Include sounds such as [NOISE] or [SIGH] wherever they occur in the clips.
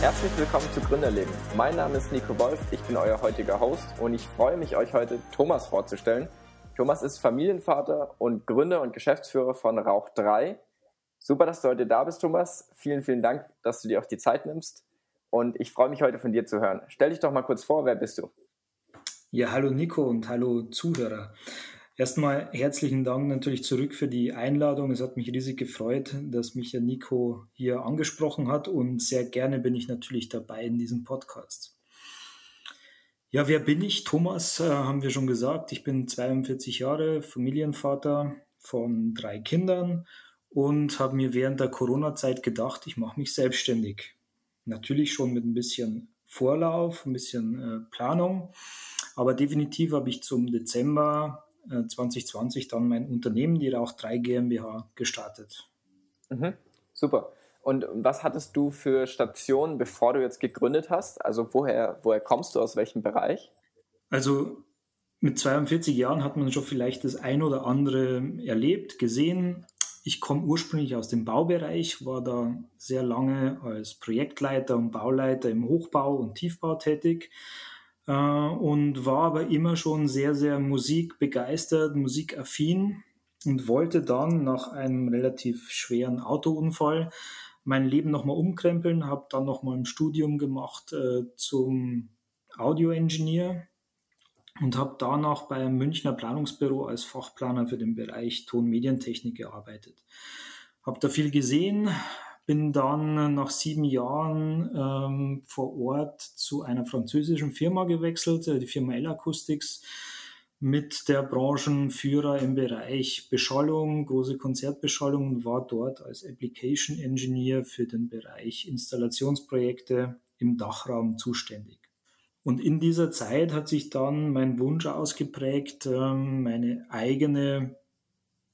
Herzlich willkommen zu Gründerleben. Mein Name ist Nico Wolf, ich bin euer heutiger Host und ich freue mich, euch heute Thomas vorzustellen. Thomas ist Familienvater und Gründer und Geschäftsführer von Rauch 3. Super, dass du heute da bist, Thomas. Vielen, vielen Dank, dass du dir auch die Zeit nimmst. Und ich freue mich heute von dir zu hören. Stell dich doch mal kurz vor, wer bist du? Ja, hallo Nico und hallo Zuhörer. Erstmal herzlichen Dank natürlich zurück für die Einladung. Es hat mich riesig gefreut, dass mich ja Nico hier angesprochen hat und sehr gerne bin ich natürlich dabei in diesem Podcast. Ja, wer bin ich? Thomas, äh, haben wir schon gesagt. Ich bin 42 Jahre, Familienvater von drei Kindern und habe mir während der Corona-Zeit gedacht, ich mache mich selbstständig. Natürlich schon mit ein bisschen Vorlauf, ein bisschen äh, Planung, aber definitiv habe ich zum Dezember 2020 äh, dann mein Unternehmen, die Rauch 3 GmbH, gestartet. Mhm, super. Und was hattest du für Stationen, bevor du jetzt gegründet hast? Also woher, woher kommst du, aus welchem Bereich? Also mit 42 Jahren hat man schon vielleicht das ein oder andere erlebt, gesehen. Ich komme ursprünglich aus dem Baubereich, war da sehr lange als Projektleiter und Bauleiter im Hochbau und Tiefbau tätig äh, und war aber immer schon sehr, sehr musikbegeistert, musikaffin und wollte dann nach einem relativ schweren Autounfall mein Leben nochmal umkrempeln, habe dann nochmal ein Studium gemacht äh, zum Audioingenieur und habe danach beim Münchner Planungsbüro als Fachplaner für den Bereich Ton-Medientechnik gearbeitet. Habe da viel gesehen, bin dann nach sieben Jahren ähm, vor Ort zu einer französischen Firma gewechselt, äh, die Firma L Acoustics, mit der Branchenführer im Bereich Beschallung, große Konzertbeschallung und war dort als Application Engineer für den Bereich Installationsprojekte im Dachraum zuständig. Und in dieser Zeit hat sich dann mein Wunsch ausgeprägt, ähm, meine eigene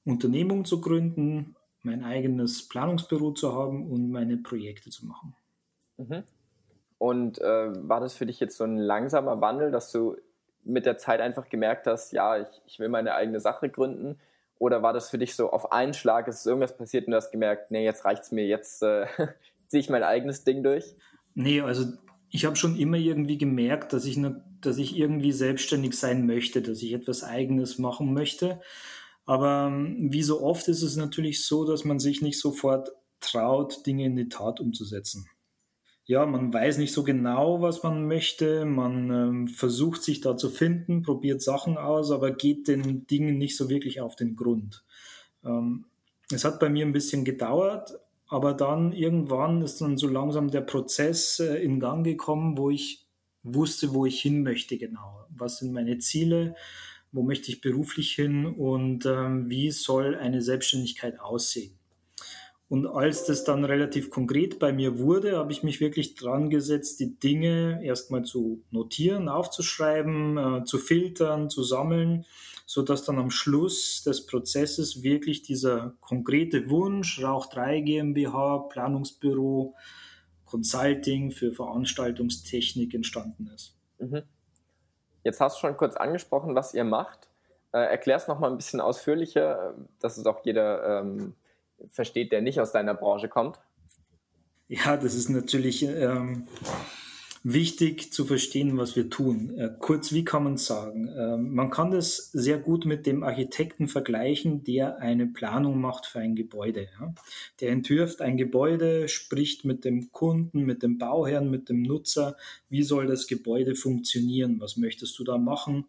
Unternehmung zu gründen, mein eigenes Planungsbüro zu haben und meine Projekte zu machen. Mhm. Und äh, war das für dich jetzt so ein langsamer Wandel, dass du mit der Zeit einfach gemerkt hast, ja, ich, ich will meine eigene Sache gründen? Oder war das für dich so auf einen Schlag, ist irgendwas passiert und du hast gemerkt, nee, jetzt reicht's mir, jetzt äh, [LAUGHS] ziehe ich mein eigenes Ding durch? Nee, also ich habe schon immer irgendwie gemerkt, dass ich, ne, dass ich irgendwie selbstständig sein möchte, dass ich etwas Eigenes machen möchte. Aber ähm, wie so oft ist es natürlich so, dass man sich nicht sofort traut, Dinge in die Tat umzusetzen. Ja, man weiß nicht so genau, was man möchte. Man ähm, versucht sich da zu finden, probiert Sachen aus, aber geht den Dingen nicht so wirklich auf den Grund. Ähm, es hat bei mir ein bisschen gedauert, aber dann irgendwann ist dann so langsam der Prozess äh, in Gang gekommen, wo ich wusste, wo ich hin möchte genau. Was sind meine Ziele? Wo möchte ich beruflich hin und ähm, wie soll eine Selbstständigkeit aussehen. Und als das dann relativ konkret bei mir wurde, habe ich mich wirklich dran gesetzt, die Dinge erstmal zu notieren, aufzuschreiben, äh, zu filtern, zu sammeln, so dass dann am Schluss des Prozesses wirklich dieser konkrete Wunsch, Rauch 3 GmbH, Planungsbüro, Consulting für Veranstaltungstechnik entstanden ist. Mhm. Jetzt hast du schon kurz angesprochen, was ihr macht. Äh, Erklär es nochmal ein bisschen ausführlicher, dass es auch jeder ähm, versteht, der nicht aus deiner Branche kommt. Ja, das ist natürlich ähm, wichtig zu verstehen, was wir tun. Äh, kurz, wie kann man sagen? Äh, man kann das sehr gut mit dem Architekten vergleichen, der eine Planung macht für ein Gebäude. Ja? Der entwirft ein Gebäude, spricht mit dem Kunden, mit dem Bauherrn, mit dem Nutzer, wie soll das Gebäude funktionieren, was möchtest du da machen,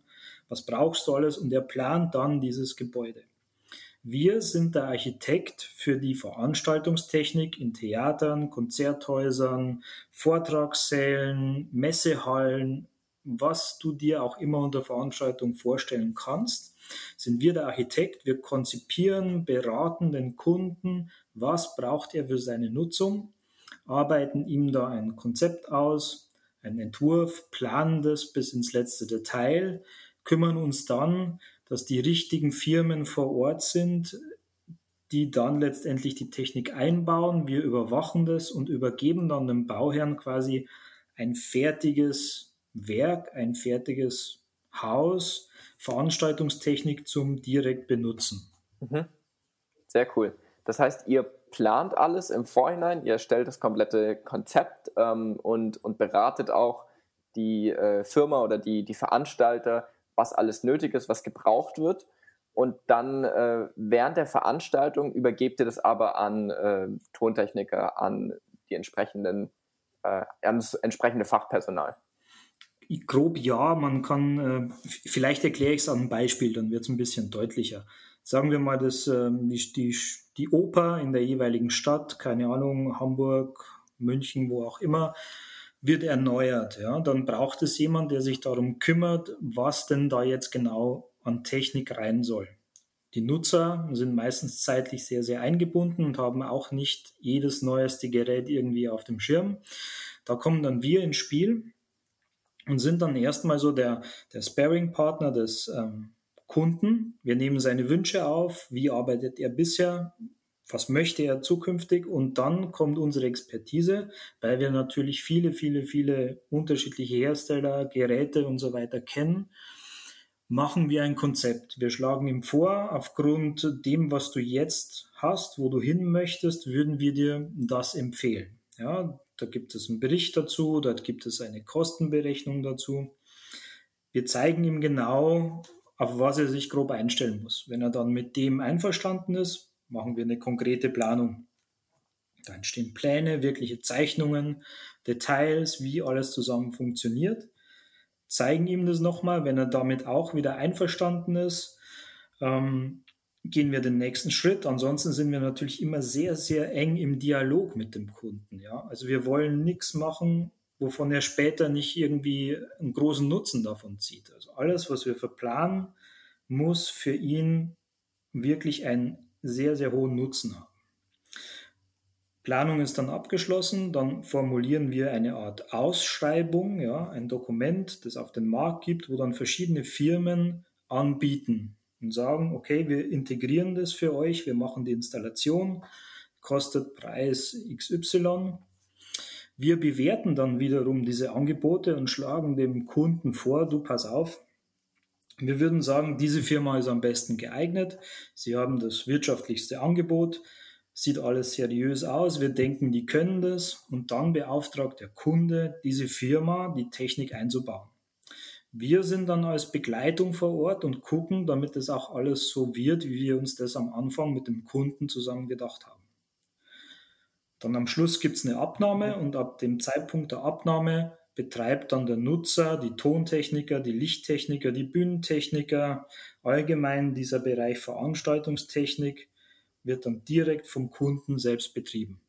was brauchst du alles und er plant dann dieses Gebäude. Wir sind der Architekt für die Veranstaltungstechnik in Theatern, Konzerthäusern, Vortragssälen, Messehallen, was du dir auch immer unter Veranstaltung vorstellen kannst, sind wir der Architekt. Wir konzipieren, beraten den Kunden, was braucht er für seine Nutzung, arbeiten ihm da ein Konzept aus, einen Entwurf, planen das bis ins letzte Detail, kümmern uns dann dass die richtigen Firmen vor Ort sind, die dann letztendlich die Technik einbauen. Wir überwachen das und übergeben dann dem Bauherrn quasi ein fertiges Werk, ein fertiges Haus, Veranstaltungstechnik zum direkt benutzen. Mhm. Sehr cool. Das heißt, ihr plant alles im Vorhinein, ihr stellt das komplette Konzept ähm, und, und beratet auch die äh, Firma oder die, die Veranstalter, was alles nötig ist, was gebraucht wird. Und dann äh, während der Veranstaltung übergebt ihr das aber an äh, Tontechniker, an die entsprechenden, äh, an das entsprechende Fachpersonal. Grob ja, man kann, äh, vielleicht erkläre ich es an einem Beispiel, dann wird es ein bisschen deutlicher. Sagen wir mal, dass ähm, die, die, die Oper in der jeweiligen Stadt, keine Ahnung, Hamburg, München, wo auch immer, wird erneuert. Ja? Dann braucht es jemand, der sich darum kümmert, was denn da jetzt genau an Technik rein soll. Die Nutzer sind meistens zeitlich sehr, sehr eingebunden und haben auch nicht jedes neueste Gerät irgendwie auf dem Schirm. Da kommen dann wir ins Spiel und sind dann erstmal so der, der Sparing-Partner des ähm, Kunden. Wir nehmen seine Wünsche auf, wie arbeitet er bisher, was möchte er zukünftig und dann kommt unsere Expertise, weil wir natürlich viele, viele, viele unterschiedliche Hersteller, Geräte und so weiter kennen, machen wir ein Konzept. Wir schlagen ihm vor, aufgrund dem, was du jetzt hast, wo du hin möchtest, würden wir dir das empfehlen. Ja, da gibt es einen Bericht dazu, dort gibt es eine Kostenberechnung dazu. Wir zeigen ihm genau, auf was er sich grob einstellen muss. Wenn er dann mit dem einverstanden ist, machen wir eine konkrete Planung. Da entstehen Pläne, wirkliche Zeichnungen, Details, wie alles zusammen funktioniert. Zeigen ihm das nochmal, wenn er damit auch wieder einverstanden ist. Ähm, gehen wir den nächsten Schritt. Ansonsten sind wir natürlich immer sehr, sehr eng im Dialog mit dem Kunden. Ja? Also wir wollen nichts machen, wovon er später nicht irgendwie einen großen Nutzen davon zieht. Also alles, was wir verplanen, muss für ihn wirklich einen sehr, sehr hohen Nutzen haben. Planung ist dann abgeschlossen, dann formulieren wir eine Art Ausschreibung, ja, ein Dokument, das auf den Markt gibt, wo dann verschiedene Firmen anbieten und sagen, okay, wir integrieren das für euch, wir machen die Installation, kostet Preis XY. Wir bewerten dann wiederum diese Angebote und schlagen dem Kunden vor, du pass auf, wir würden sagen, diese Firma ist am besten geeignet. Sie haben das wirtschaftlichste Angebot, sieht alles seriös aus. Wir denken, die können das. Und dann beauftragt der Kunde diese Firma, die Technik einzubauen. Wir sind dann als Begleitung vor Ort und gucken, damit es auch alles so wird, wie wir uns das am Anfang mit dem Kunden zusammen gedacht haben. Dann am Schluss gibt es eine Abnahme und ab dem Zeitpunkt der Abnahme betreibt dann der Nutzer, die Tontechniker, die Lichttechniker, die Bühnentechniker, allgemein dieser Bereich Veranstaltungstechnik wird dann direkt vom Kunden selbst betrieben.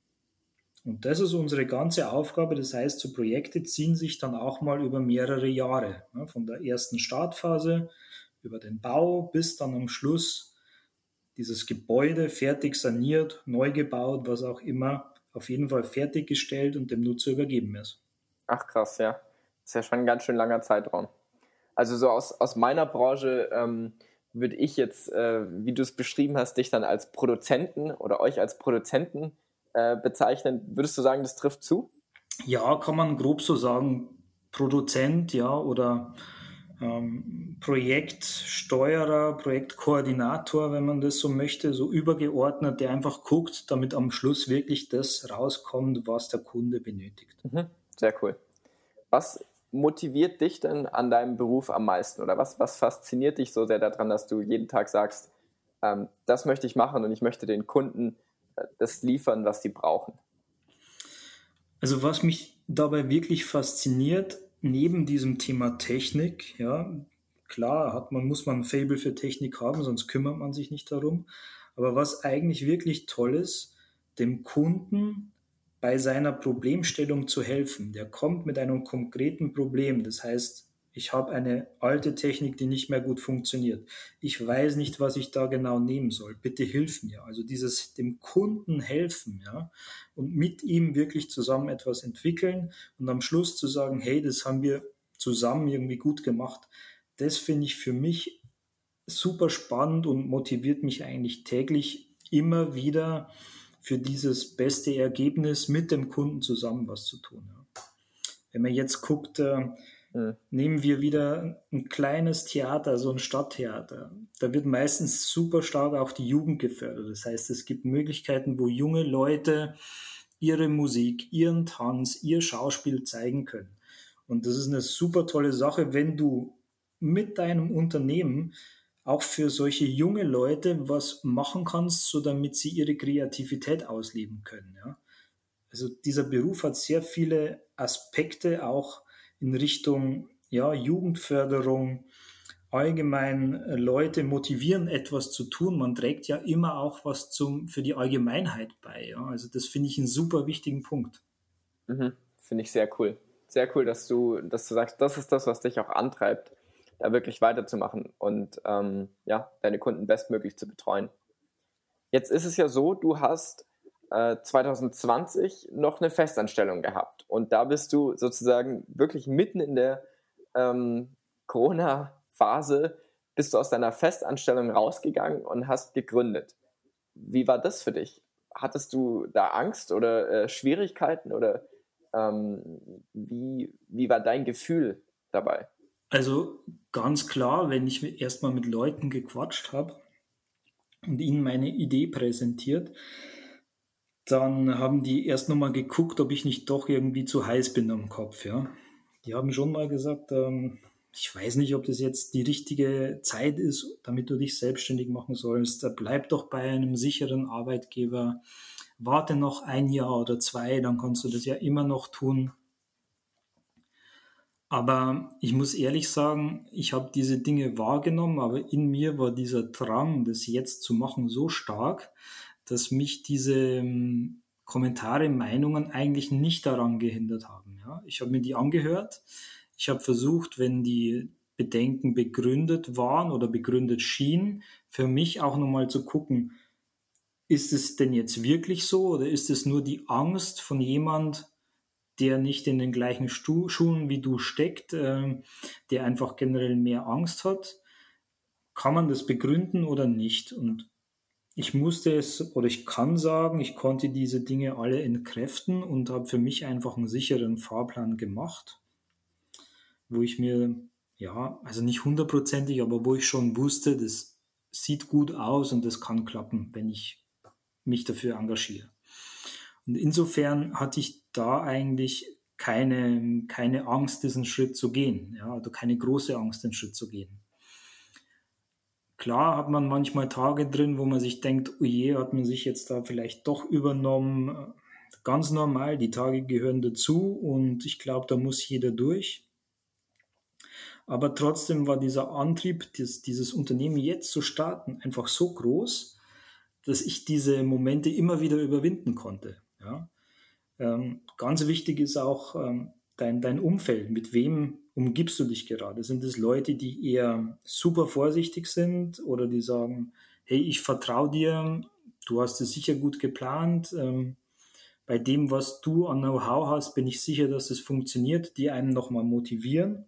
Und das ist unsere ganze Aufgabe. Das heißt, so Projekte ziehen sich dann auch mal über mehrere Jahre. Von der ersten Startphase über den Bau bis dann am Schluss dieses Gebäude fertig saniert, neu gebaut, was auch immer, auf jeden Fall fertiggestellt und dem Nutzer übergeben ist. Ach krass, ja. Das ist ja schon ein ganz schön langer Zeitraum. Also so aus, aus meiner Branche ähm, würde ich jetzt, äh, wie du es beschrieben hast, dich dann als Produzenten oder euch als Produzenten äh, bezeichnen. Würdest du sagen, das trifft zu? Ja, kann man grob so sagen. Produzent, ja, oder ähm, Projektsteuerer, Projektkoordinator, wenn man das so möchte, so übergeordnet, der einfach guckt, damit am Schluss wirklich das rauskommt, was der Kunde benötigt. Mhm. Sehr cool. Was motiviert dich denn an deinem Beruf am meisten? Oder was, was fasziniert dich so sehr daran, dass du jeden Tag sagst, ähm, das möchte ich machen und ich möchte den Kunden äh, das liefern, was sie brauchen? Also was mich dabei wirklich fasziniert, neben diesem Thema Technik, ja, klar hat man, muss man ein Fable für Technik haben, sonst kümmert man sich nicht darum. Aber was eigentlich wirklich toll ist, dem Kunden bei seiner Problemstellung zu helfen. Der kommt mit einem konkreten Problem. Das heißt, ich habe eine alte Technik, die nicht mehr gut funktioniert. Ich weiß nicht, was ich da genau nehmen soll. Bitte hilf mir. Also dieses dem Kunden helfen, ja, und mit ihm wirklich zusammen etwas entwickeln und am Schluss zu sagen, hey, das haben wir zusammen irgendwie gut gemacht. Das finde ich für mich super spannend und motiviert mich eigentlich täglich immer wieder für dieses beste Ergebnis mit dem Kunden zusammen was zu tun. Ja. Wenn man jetzt guckt, äh, Mhm. Nehmen wir wieder ein kleines Theater, so ein Stadttheater. Da wird meistens super stark auch die Jugend gefördert. Das heißt, es gibt Möglichkeiten, wo junge Leute ihre Musik, ihren Tanz, ihr Schauspiel zeigen können. Und das ist eine super tolle Sache, wenn du mit deinem Unternehmen auch für solche junge Leute was machen kannst, so damit sie ihre Kreativität ausleben können. Ja? Also dieser Beruf hat sehr viele Aspekte auch in Richtung ja, Jugendförderung, allgemein äh, Leute motivieren, etwas zu tun. Man trägt ja immer auch was zum, für die Allgemeinheit bei. Ja? Also das finde ich einen super wichtigen Punkt. Mhm. Finde ich sehr cool. Sehr cool, dass du, dass du sagst, das ist das, was dich auch antreibt, da wirklich weiterzumachen und ähm, ja, deine Kunden bestmöglich zu betreuen. Jetzt ist es ja so, du hast äh, 2020 noch eine Festanstellung gehabt und da bist du sozusagen wirklich mitten in der ähm, Corona- Phase bist du aus deiner Festanstellung rausgegangen und hast gegründet. Wie war das für dich? Hattest du da Angst oder äh, Schwierigkeiten oder ähm, wie, wie war dein Gefühl dabei? Also ganz klar, wenn ich erstmal mit Leuten gequatscht habe und ihnen meine Idee präsentiert, dann haben die erst nochmal geguckt, ob ich nicht doch irgendwie zu heiß bin am Kopf. Ja. Die haben schon mal gesagt, ähm, ich weiß nicht, ob das jetzt die richtige Zeit ist, damit du dich selbstständig machen sollst. Bleib doch bei einem sicheren Arbeitgeber. Warte noch ein Jahr oder zwei, dann kannst du das ja immer noch tun. Aber ich muss ehrlich sagen, ich habe diese Dinge wahrgenommen, aber in mir war dieser Drang, das jetzt zu machen, so stark, dass mich diese ähm, Kommentare, Meinungen eigentlich nicht daran gehindert haben. Ja? Ich habe mir die angehört ich habe versucht, wenn die Bedenken begründet waren oder begründet schienen, für mich auch nochmal zu gucken, ist es denn jetzt wirklich so oder ist es nur die Angst von jemand, der nicht in den gleichen Stu Schuhen wie du steckt, äh, der einfach generell mehr Angst hat? Kann man das begründen oder nicht? Und ich musste es oder ich kann sagen, ich konnte diese Dinge alle entkräften und habe für mich einfach einen sicheren Fahrplan gemacht wo ich mir, ja, also nicht hundertprozentig, aber wo ich schon wusste, das sieht gut aus und das kann klappen, wenn ich mich dafür engagiere. Und insofern hatte ich da eigentlich keine, keine Angst, diesen Schritt zu gehen, ja, also keine große Angst, den Schritt zu gehen. Klar hat man manchmal Tage drin, wo man sich denkt, oh je, hat man sich jetzt da vielleicht doch übernommen. Ganz normal, die Tage gehören dazu und ich glaube, da muss jeder durch. Aber trotzdem war dieser Antrieb, dieses, dieses Unternehmen jetzt zu starten, einfach so groß, dass ich diese Momente immer wieder überwinden konnte. Ja? Ähm, ganz wichtig ist auch ähm, dein, dein Umfeld. Mit wem umgibst du dich gerade? Sind es Leute, die eher super vorsichtig sind oder die sagen, hey, ich vertraue dir, du hast es sicher gut geplant. Ähm, bei dem, was du an Know-how hast, bin ich sicher, dass es funktioniert, die einen nochmal motivieren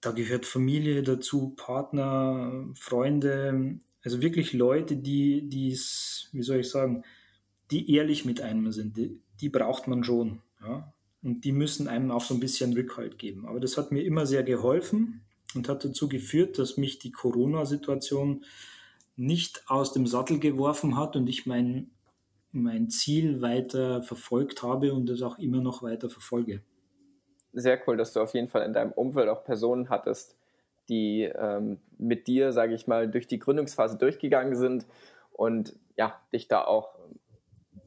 da gehört Familie dazu, Partner, Freunde, also wirklich Leute, die, die wie soll ich sagen, die ehrlich mit einem sind, die, die braucht man schon. Ja? Und die müssen einem auch so ein bisschen Rückhalt geben. Aber das hat mir immer sehr geholfen und hat dazu geführt, dass mich die Corona-Situation nicht aus dem Sattel geworfen hat und ich mein, mein Ziel weiter verfolgt habe und das auch immer noch weiter verfolge sehr cool, dass du auf jeden Fall in deinem Umfeld auch Personen hattest, die ähm, mit dir, sage ich mal, durch die Gründungsphase durchgegangen sind und ja, dich da auch,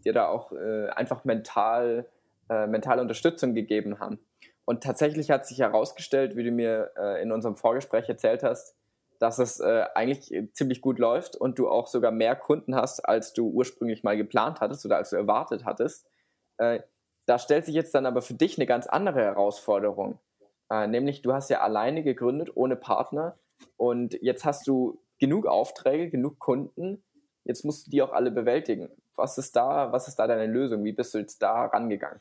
dir da auch äh, einfach mental, äh, mentale Unterstützung gegeben haben. Und tatsächlich hat sich herausgestellt, wie du mir äh, in unserem Vorgespräch erzählt hast, dass es äh, eigentlich ziemlich gut läuft und du auch sogar mehr Kunden hast, als du ursprünglich mal geplant hattest oder als du erwartet hattest. Äh, da stellt sich jetzt dann aber für dich eine ganz andere Herausforderung. Äh, nämlich, du hast ja alleine gegründet, ohne Partner. Und jetzt hast du genug Aufträge, genug Kunden. Jetzt musst du die auch alle bewältigen. Was ist da, was ist da deine Lösung? Wie bist du jetzt da rangegangen?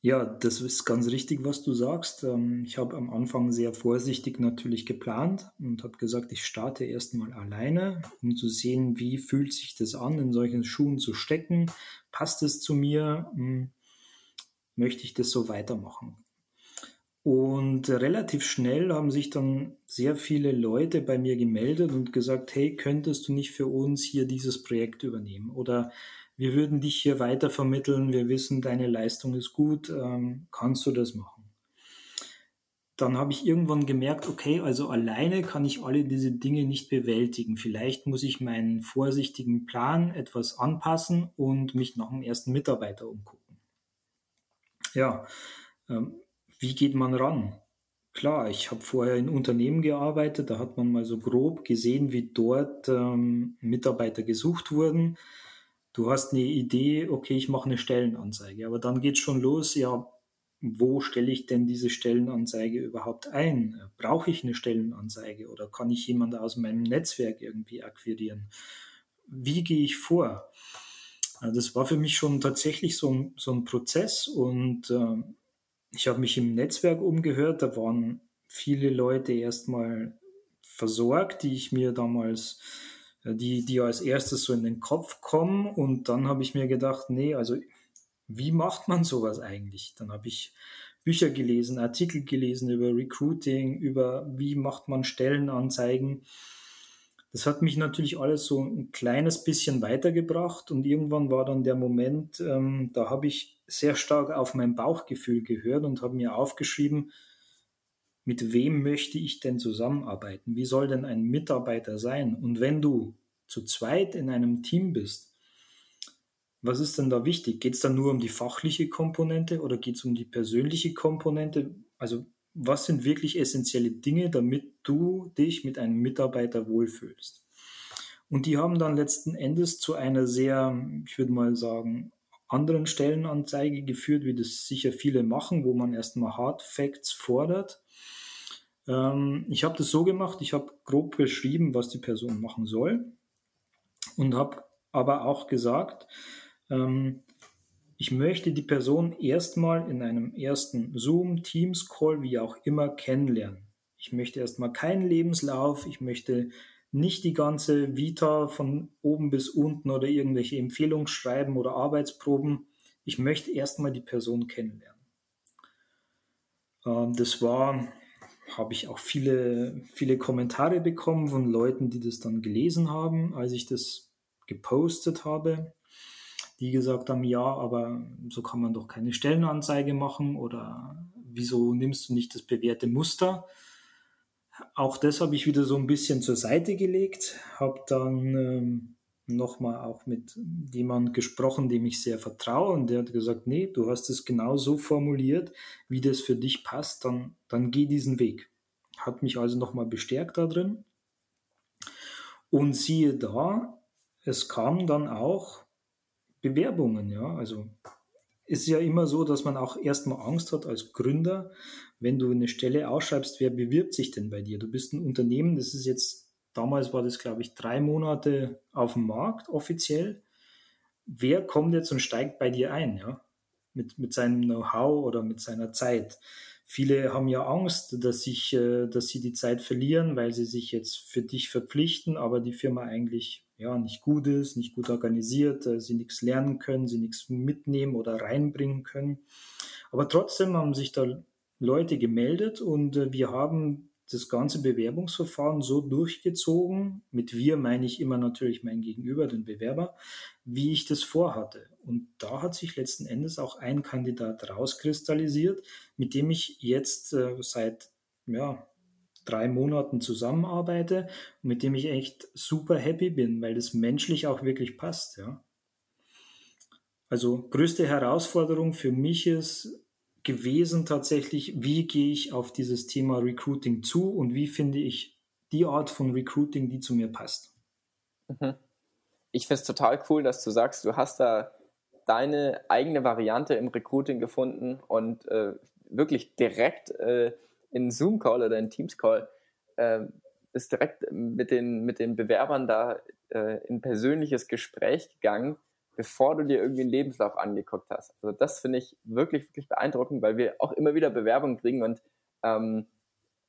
Ja, das ist ganz richtig, was du sagst. Ähm, ich habe am Anfang sehr vorsichtig natürlich geplant und habe gesagt, ich starte erstmal alleine, um zu sehen, wie fühlt sich das an, in solchen Schuhen zu stecken. Passt es zu mir? Hm, möchte ich das so weitermachen. Und relativ schnell haben sich dann sehr viele Leute bei mir gemeldet und gesagt, hey, könntest du nicht für uns hier dieses Projekt übernehmen? Oder wir würden dich hier weiter vermitteln, wir wissen, deine Leistung ist gut, ähm, kannst du das machen? Dann habe ich irgendwann gemerkt, okay, also alleine kann ich alle diese Dinge nicht bewältigen. Vielleicht muss ich meinen vorsichtigen Plan etwas anpassen und mich nach dem ersten Mitarbeiter umgucken. Ja, ähm, wie geht man ran? Klar, ich habe vorher in Unternehmen gearbeitet, da hat man mal so grob gesehen, wie dort ähm, Mitarbeiter gesucht wurden. Du hast eine Idee, okay, ich mache eine Stellenanzeige, aber dann geht es schon los, ja, wo stelle ich denn diese Stellenanzeige überhaupt ein? Brauche ich eine Stellenanzeige oder kann ich jemanden aus meinem Netzwerk irgendwie akquirieren? Wie gehe ich vor? Das war für mich schon tatsächlich so ein, so ein Prozess und äh, ich habe mich im Netzwerk umgehört, da waren viele Leute erstmal versorgt, die ich mir damals, äh, die, die als erstes so in den Kopf kommen. Und dann habe ich mir gedacht, nee, also wie macht man sowas eigentlich? Dann habe ich Bücher gelesen, Artikel gelesen über Recruiting, über wie macht man Stellenanzeigen. Das hat mich natürlich alles so ein kleines bisschen weitergebracht und irgendwann war dann der Moment, ähm, da habe ich sehr stark auf mein Bauchgefühl gehört und habe mir aufgeschrieben, mit wem möchte ich denn zusammenarbeiten? Wie soll denn ein Mitarbeiter sein? Und wenn du zu zweit in einem Team bist, was ist denn da wichtig? Geht es dann nur um die fachliche Komponente oder geht es um die persönliche Komponente? Also was sind wirklich essentielle Dinge, damit du dich mit einem Mitarbeiter wohlfühlst? Und die haben dann letzten Endes zu einer sehr, ich würde mal sagen, anderen Stellenanzeige geführt, wie das sicher viele machen, wo man erstmal Hard Facts fordert. Ähm, ich habe das so gemacht, ich habe grob beschrieben, was die Person machen soll und habe aber auch gesagt, ähm, ich möchte die Person erstmal in einem ersten Zoom, Teams Call, wie auch immer, kennenlernen. Ich möchte erstmal keinen Lebenslauf, ich möchte nicht die ganze Vita von oben bis unten oder irgendwelche Empfehlungsschreiben oder Arbeitsproben. Ich möchte erstmal die Person kennenlernen. Ähm, das war, habe ich auch viele, viele Kommentare bekommen von Leuten, die das dann gelesen haben, als ich das gepostet habe die gesagt haben, ja, aber so kann man doch keine Stellenanzeige machen oder wieso nimmst du nicht das bewährte Muster? Auch das habe ich wieder so ein bisschen zur Seite gelegt, habe dann ähm, nochmal auch mit jemandem gesprochen, dem ich sehr vertraue und der hat gesagt, nee, du hast es genau so formuliert, wie das für dich passt, dann, dann geh diesen Weg. Hat mich also nochmal bestärkt da drin. Und siehe da, es kam dann auch Bewerbungen, ja. Also ist ja immer so, dass man auch erstmal Angst hat als Gründer, wenn du eine Stelle ausschreibst, wer bewirbt sich denn bei dir? Du bist ein Unternehmen, das ist jetzt, damals war das, glaube ich, drei Monate auf dem Markt offiziell. Wer kommt jetzt und steigt bei dir ein, ja? Mit, mit seinem Know-how oder mit seiner Zeit. Viele haben ja Angst, dass, sich, äh, dass sie die Zeit verlieren, weil sie sich jetzt für dich verpflichten, aber die Firma eigentlich ja, nicht gut ist, nicht gut organisiert, äh, sie nichts lernen können, sie nichts mitnehmen oder reinbringen können. Aber trotzdem haben sich da Leute gemeldet und äh, wir haben das ganze Bewerbungsverfahren so durchgezogen, mit wir meine ich immer natürlich mein Gegenüber, den Bewerber, wie ich das vorhatte. Und da hat sich letzten Endes auch ein Kandidat rauskristallisiert, mit dem ich jetzt äh, seit ja, drei Monaten zusammenarbeite und mit dem ich echt super happy bin, weil das menschlich auch wirklich passt, ja. Also größte Herausforderung für mich ist gewesen tatsächlich, wie gehe ich auf dieses Thema Recruiting zu und wie finde ich die Art von Recruiting, die zu mir passt. Mhm. Ich finde es total cool, dass du sagst, du hast da deine eigene Variante im Recruiting gefunden und äh, wirklich direkt äh, in Zoom-Call oder in Teams-Call äh, ist direkt mit den, mit den Bewerbern da äh, in persönliches Gespräch gegangen, bevor du dir irgendwie einen Lebenslauf angeguckt hast. Also das finde ich wirklich, wirklich beeindruckend, weil wir auch immer wieder Bewerbungen kriegen und, ähm,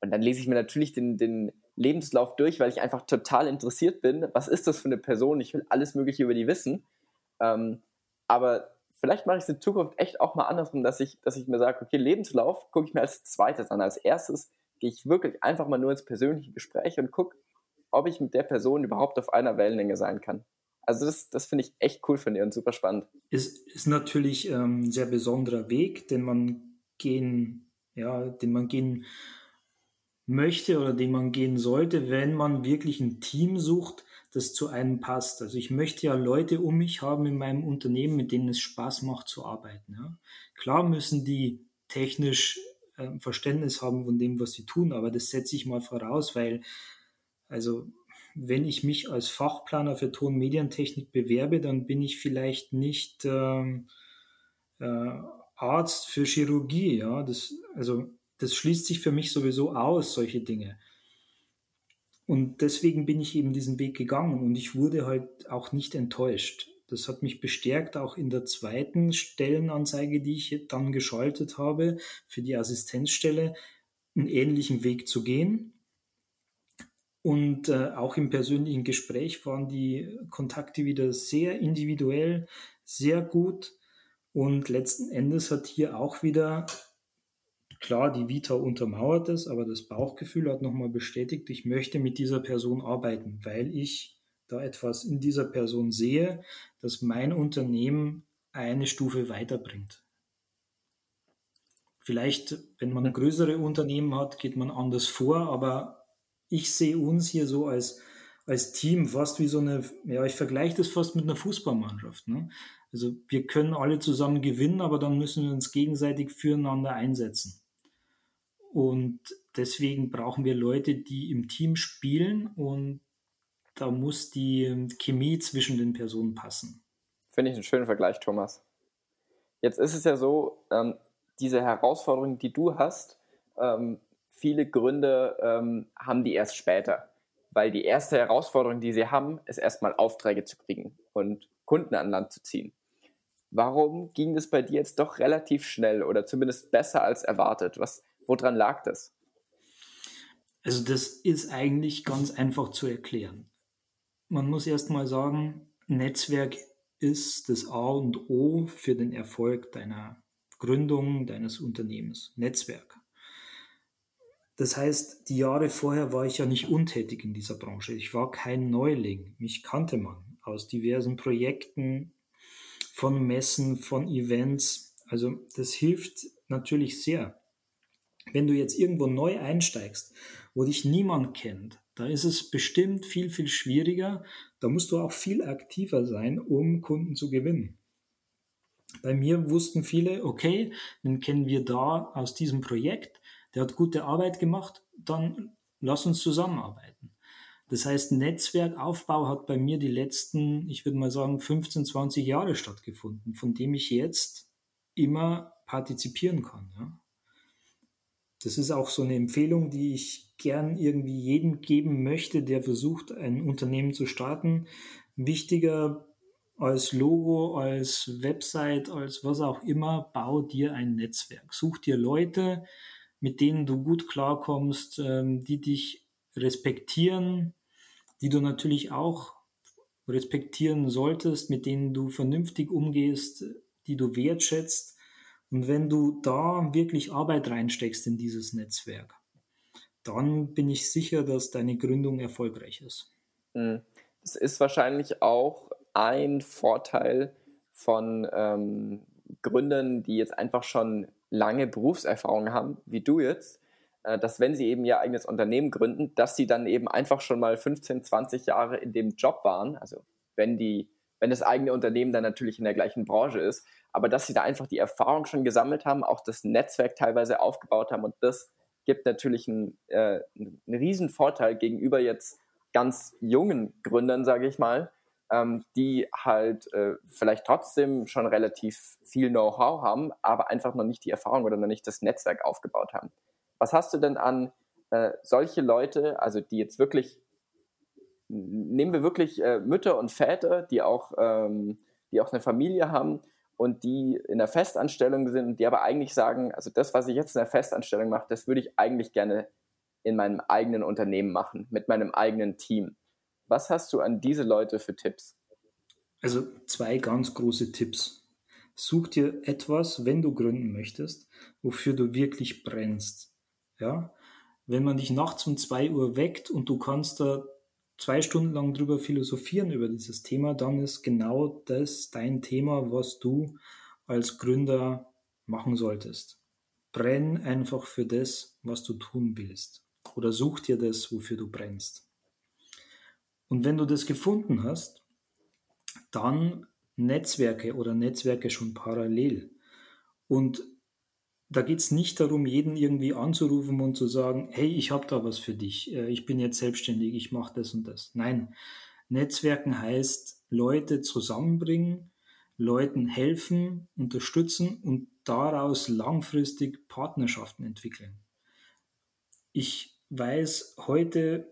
und dann lese ich mir natürlich den, den Lebenslauf durch, weil ich einfach total interessiert bin. Was ist das für eine Person? Ich will alles Mögliche über die wissen. Ähm, aber vielleicht mache ich es in Zukunft echt auch mal andersrum, dass ich, dass ich mir sage, okay, Lebenslauf gucke ich mir als zweites an. Als erstes gehe ich wirklich einfach mal nur ins persönliche Gespräch und gucke, ob ich mit der Person überhaupt auf einer Wellenlänge sein kann. Also das, das finde ich echt cool von dir und super spannend. Es ist natürlich ähm, ein sehr besonderer Weg, den man gehen, ja, den man gehen möchte oder den man gehen sollte, wenn man wirklich ein Team sucht, das zu einem passt. Also ich möchte ja Leute um mich haben in meinem Unternehmen, mit denen es Spaß macht zu arbeiten. Ja. Klar müssen die technisch äh, Verständnis haben von dem, was sie tun, aber das setze ich mal voraus, weil also wenn ich mich als Fachplaner für Ton- und Medientechnik bewerbe, dann bin ich vielleicht nicht ähm, äh, Arzt für Chirurgie. Ja, das, also das schließt sich für mich sowieso aus, solche Dinge. Und deswegen bin ich eben diesen Weg gegangen und ich wurde halt auch nicht enttäuscht. Das hat mich bestärkt, auch in der zweiten Stellenanzeige, die ich dann geschaltet habe, für die Assistenzstelle, einen ähnlichen Weg zu gehen. Und äh, auch im persönlichen Gespräch waren die Kontakte wieder sehr individuell, sehr gut. Und letzten Endes hat hier auch wieder Klar, die Vita untermauert es, aber das Bauchgefühl hat nochmal bestätigt, ich möchte mit dieser Person arbeiten, weil ich da etwas in dieser Person sehe, das mein Unternehmen eine Stufe weiterbringt. Vielleicht, wenn man größere Unternehmen hat, geht man anders vor, aber ich sehe uns hier so als, als Team fast wie so eine, ja, ich vergleiche das fast mit einer Fußballmannschaft. Ne? Also wir können alle zusammen gewinnen, aber dann müssen wir uns gegenseitig füreinander einsetzen. Und deswegen brauchen wir Leute, die im Team spielen und da muss die Chemie zwischen den Personen passen. Finde ich einen schönen Vergleich, Thomas. Jetzt ist es ja so, ähm, diese Herausforderung, die du hast, ähm, viele Gründe ähm, haben die erst später. Weil die erste Herausforderung, die sie haben, ist erstmal Aufträge zu kriegen und Kunden an Land zu ziehen. Warum ging das bei dir jetzt doch relativ schnell oder zumindest besser als erwartet? Was, Woran lag das? Also das ist eigentlich ganz einfach zu erklären. Man muss erst mal sagen, Netzwerk ist das A und O für den Erfolg deiner Gründung, deines Unternehmens. Netzwerk. Das heißt, die Jahre vorher war ich ja nicht untätig in dieser Branche. Ich war kein Neuling. Mich kannte man aus diversen Projekten, von Messen, von Events. Also das hilft natürlich sehr. Wenn du jetzt irgendwo neu einsteigst, wo dich niemand kennt, da ist es bestimmt viel, viel schwieriger. Da musst du auch viel aktiver sein, um Kunden zu gewinnen. Bei mir wussten viele, okay, den kennen wir da aus diesem Projekt, der hat gute Arbeit gemacht, dann lass uns zusammenarbeiten. Das heißt, Netzwerkaufbau hat bei mir die letzten, ich würde mal sagen, 15, 20 Jahre stattgefunden, von dem ich jetzt immer partizipieren kann. Ja? Das ist auch so eine Empfehlung, die ich gern irgendwie jedem geben möchte, der versucht, ein Unternehmen zu starten. Wichtiger als Logo, als Website, als was auch immer, bau dir ein Netzwerk. Such dir Leute, mit denen du gut klarkommst, ähm, die dich respektieren, die du natürlich auch respektieren solltest, mit denen du vernünftig umgehst, die du wertschätzt und wenn du da wirklich Arbeit reinsteckst in dieses Netzwerk, dann bin ich sicher, dass deine Gründung erfolgreich ist. Das ist wahrscheinlich auch ein Vorteil von ähm, Gründern, die jetzt einfach schon lange Berufserfahrung haben, wie du jetzt, äh, dass wenn sie eben ihr eigenes Unternehmen gründen, dass sie dann eben einfach schon mal 15, 20 Jahre in dem Job waren. Also wenn die, wenn das eigene Unternehmen dann natürlich in der gleichen Branche ist, aber dass sie da einfach die Erfahrung schon gesammelt haben, auch das Netzwerk teilweise aufgebaut haben und das gibt natürlich einen, äh, einen riesen Vorteil gegenüber jetzt ganz jungen Gründern, sage ich mal, ähm, die halt äh, vielleicht trotzdem schon relativ viel Know-how haben, aber einfach noch nicht die Erfahrung oder noch nicht das Netzwerk aufgebaut haben. Was hast du denn an äh, solche Leute, also die jetzt wirklich, nehmen wir wirklich äh, Mütter und Väter, die auch, ähm, die auch eine Familie haben und die in der Festanstellung sind, die aber eigentlich sagen, also das, was ich jetzt in der Festanstellung mache, das würde ich eigentlich gerne in meinem eigenen Unternehmen machen, mit meinem eigenen Team. Was hast du an diese Leute für Tipps? Also zwei ganz große Tipps. such dir etwas, wenn du gründen möchtest, wofür du wirklich brennst. Ja, wenn man dich nachts um zwei Uhr weckt und du kannst da zwei Stunden lang drüber philosophieren über dieses Thema, dann ist genau das dein Thema, was du als Gründer machen solltest. Brenn einfach für das, was du tun willst. Oder such dir das, wofür du brennst. Und wenn du das gefunden hast, dann Netzwerke oder Netzwerke schon parallel. Und da geht es nicht darum, jeden irgendwie anzurufen und zu sagen, hey, ich habe da was für dich, äh, ich bin jetzt selbstständig, ich mache das und das. Nein, Netzwerken heißt Leute zusammenbringen, Leuten helfen, unterstützen und daraus langfristig Partnerschaften entwickeln. Ich weiß heute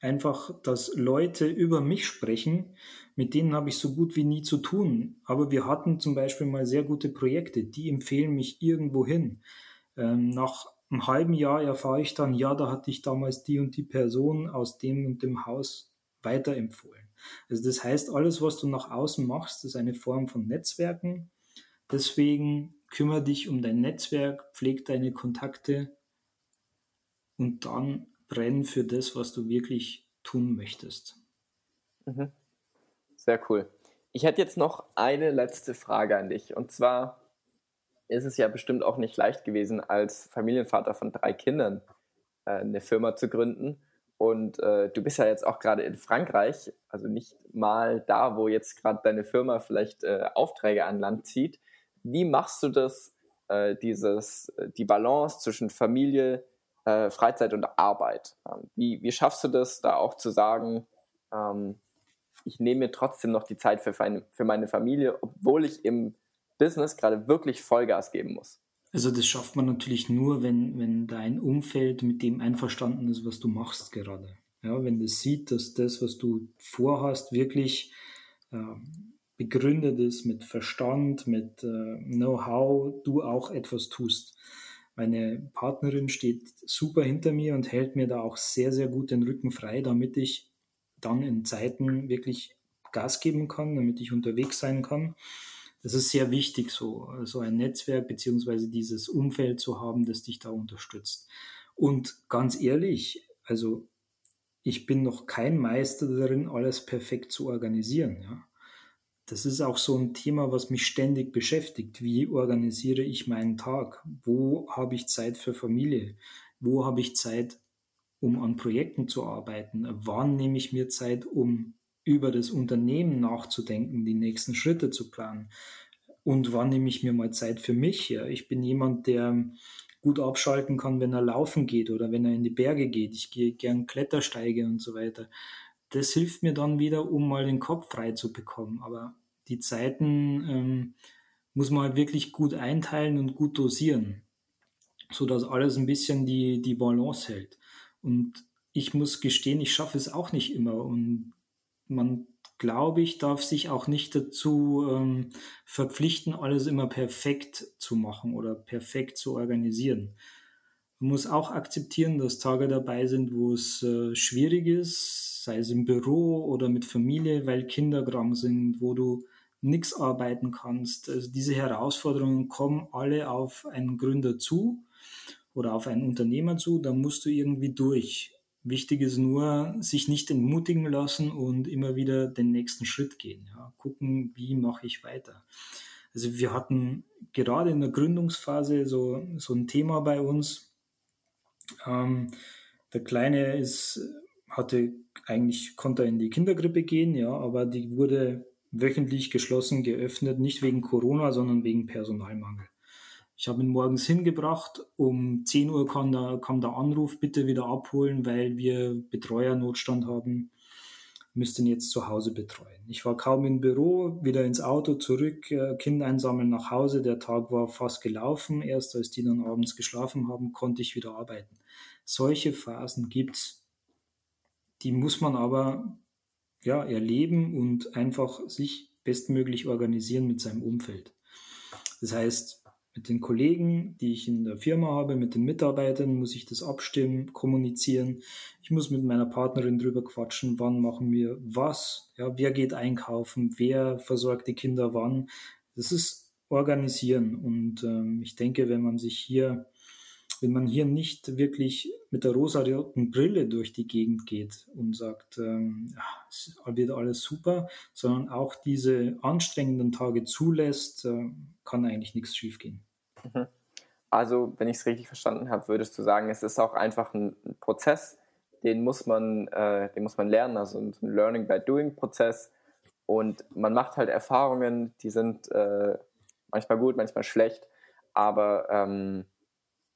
einfach, dass Leute über mich sprechen, mit denen habe ich so gut wie nie zu tun. Aber wir hatten zum Beispiel mal sehr gute Projekte, die empfehlen mich irgendwo hin. Ähm, nach einem halben Jahr erfahre ich dann, ja, da hatte ich damals die und die Person aus dem und dem Haus weiterempfohlen. Also das heißt, alles, was du nach außen machst, ist eine Form von Netzwerken. Deswegen kümmere dich um dein Netzwerk, pfleg deine Kontakte und dann brenn für das, was du wirklich tun möchtest. Mhm. Sehr cool. Ich hätte jetzt noch eine letzte Frage an dich. Und zwar ist es ja bestimmt auch nicht leicht gewesen, als Familienvater von drei Kindern äh, eine Firma zu gründen. Und äh, du bist ja jetzt auch gerade in Frankreich, also nicht mal da, wo jetzt gerade deine Firma vielleicht äh, Aufträge an Land zieht. Wie machst du das, äh, dieses, äh, die Balance zwischen Familie, äh, Freizeit und Arbeit. Ähm, wie, wie schaffst du das, da auch zu sagen, ähm, ich nehme mir trotzdem noch die Zeit für, für meine Familie, obwohl ich im Business gerade wirklich Vollgas geben muss? Also das schafft man natürlich nur, wenn, wenn dein Umfeld mit dem einverstanden ist, was du machst gerade. Ja, wenn das sieht, dass das, was du vorhast, wirklich äh, begründet ist mit Verstand, mit äh, Know-how, du auch etwas tust. Meine Partnerin steht super hinter mir und hält mir da auch sehr, sehr gut den Rücken frei, damit ich dann in Zeiten wirklich Gas geben kann, damit ich unterwegs sein kann. Das ist sehr wichtig, so, so ein Netzwerk beziehungsweise dieses Umfeld zu haben, das dich da unterstützt. Und ganz ehrlich, also ich bin noch kein Meister darin, alles perfekt zu organisieren. Ja das ist auch so ein Thema, was mich ständig beschäftigt. Wie organisiere ich meinen Tag? Wo habe ich Zeit für Familie? Wo habe ich Zeit, um an Projekten zu arbeiten? Wann nehme ich mir Zeit, um über das Unternehmen nachzudenken, die nächsten Schritte zu planen? Und wann nehme ich mir mal Zeit für mich? Ja, ich bin jemand, der gut abschalten kann, wenn er laufen geht oder wenn er in die Berge geht. Ich gehe gern Klettersteige und so weiter das hilft mir dann wieder, um mal den Kopf frei zu bekommen. Aber die Zeiten ähm, muss man halt wirklich gut einteilen und gut dosieren, sodass alles ein bisschen die, die Balance hält. Und ich muss gestehen, ich schaffe es auch nicht immer. Und man, glaube ich, darf sich auch nicht dazu ähm, verpflichten, alles immer perfekt zu machen oder perfekt zu organisieren. Man muss auch akzeptieren, dass Tage dabei sind, wo es äh, schwierig ist, sei es im Büro oder mit Familie, weil Kinder krank sind, wo du nichts arbeiten kannst. Also diese Herausforderungen kommen alle auf einen Gründer zu oder auf einen Unternehmer zu, da musst du irgendwie durch. Wichtig ist nur, sich nicht entmutigen lassen und immer wieder den nächsten Schritt gehen. Ja. Gucken, wie mache ich weiter. Also wir hatten gerade in der Gründungsphase so, so ein Thema bei uns. Ähm, der Kleine ist, hatte eigentlich konnte in die Kindergrippe gehen, ja, aber die wurde wöchentlich geschlossen geöffnet, nicht wegen Corona, sondern wegen Personalmangel. Ich habe ihn morgens hingebracht, um 10 Uhr kam der, kam der Anruf, bitte wieder abholen, weil wir Betreuernotstand haben, müssten jetzt zu Hause betreuen. Ich war kaum im Büro, wieder ins Auto zurück, äh, Kind einsammeln nach Hause. Der Tag war fast gelaufen. Erst als die dann abends geschlafen haben, konnte ich wieder arbeiten. Solche Phasen gibt's die muss man aber ja, erleben und einfach sich bestmöglich organisieren mit seinem Umfeld. Das heißt, mit den Kollegen, die ich in der Firma habe, mit den Mitarbeitern muss ich das abstimmen, kommunizieren. Ich muss mit meiner Partnerin drüber quatschen, wann machen wir was, ja, wer geht einkaufen, wer versorgt die Kinder wann. Das ist organisieren. Und ähm, ich denke, wenn man sich hier, wenn man hier nicht wirklich mit der rosa-roten Brille durch die Gegend geht und sagt, ähm, wird alles super, sondern auch diese anstrengenden Tage zulässt, äh, kann eigentlich nichts schiefgehen. Mhm. Also, wenn ich es richtig verstanden habe, würdest du sagen, es ist auch einfach ein, Prozess, den muss man, äh, den muss man lernen, also ein Learning by Doing Prozess. Und man macht halt Erfahrungen, die sind äh, manchmal gut, manchmal schlecht, aber ähm,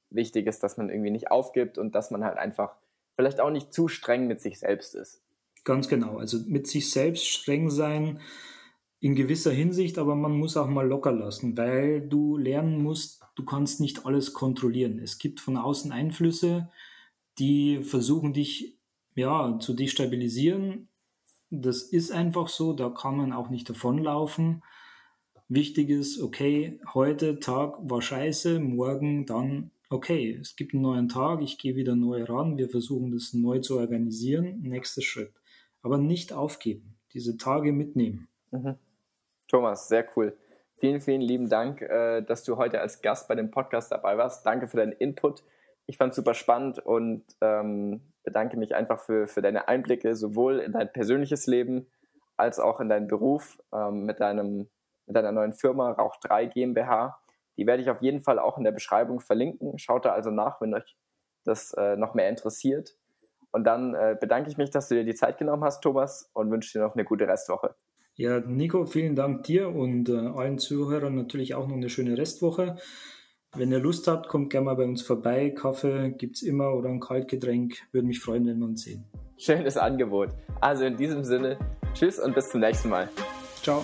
wichtig ist, dass man irgendwie nicht aufgibt und dass man halt einfach vielleicht auch nicht zu streng mit sich selbst ist. Ganz genau, also mit sich selbst streng sein in gewisser Hinsicht, aber man muss auch mal locker lassen, weil du lernen musst, du kannst nicht alles kontrollieren. Es gibt von außen Einflüsse, die versuchen dich ja zu destabilisieren. Das ist einfach so, da kann man auch nicht davonlaufen. Wichtig ist, okay, heute Tag war scheiße, morgen dann, okay, es gibt einen neuen Tag, ich gehe wieder neu ran, wir versuchen das neu zu organisieren, nächster Schritt. Aber nicht aufgeben, diese Tage mitnehmen. Mhm. Thomas, sehr cool. Vielen, vielen lieben Dank, äh, dass du heute als Gast bei dem Podcast dabei warst. Danke für deinen Input. Ich fand es super spannend und ähm, bedanke mich einfach für, für deine Einblicke, sowohl in dein persönliches Leben als auch in deinen Beruf ähm, mit, deinem, mit deiner neuen Firma Rauch 3 GmbH. Die werde ich auf jeden Fall auch in der Beschreibung verlinken. Schaut da also nach, wenn euch das äh, noch mehr interessiert. Und dann äh, bedanke ich mich, dass du dir die Zeit genommen hast, Thomas, und wünsche dir noch eine gute Restwoche. Ja, Nico, vielen Dank dir und äh, allen Zuhörern natürlich auch noch eine schöne Restwoche. Wenn ihr Lust habt, kommt gerne mal bei uns vorbei. Kaffee gibt es immer oder ein Kaltgetränk. Würde mich freuen, wenn wir uns sehen. Schönes Angebot. Also in diesem Sinne, tschüss und bis zum nächsten Mal. Ciao.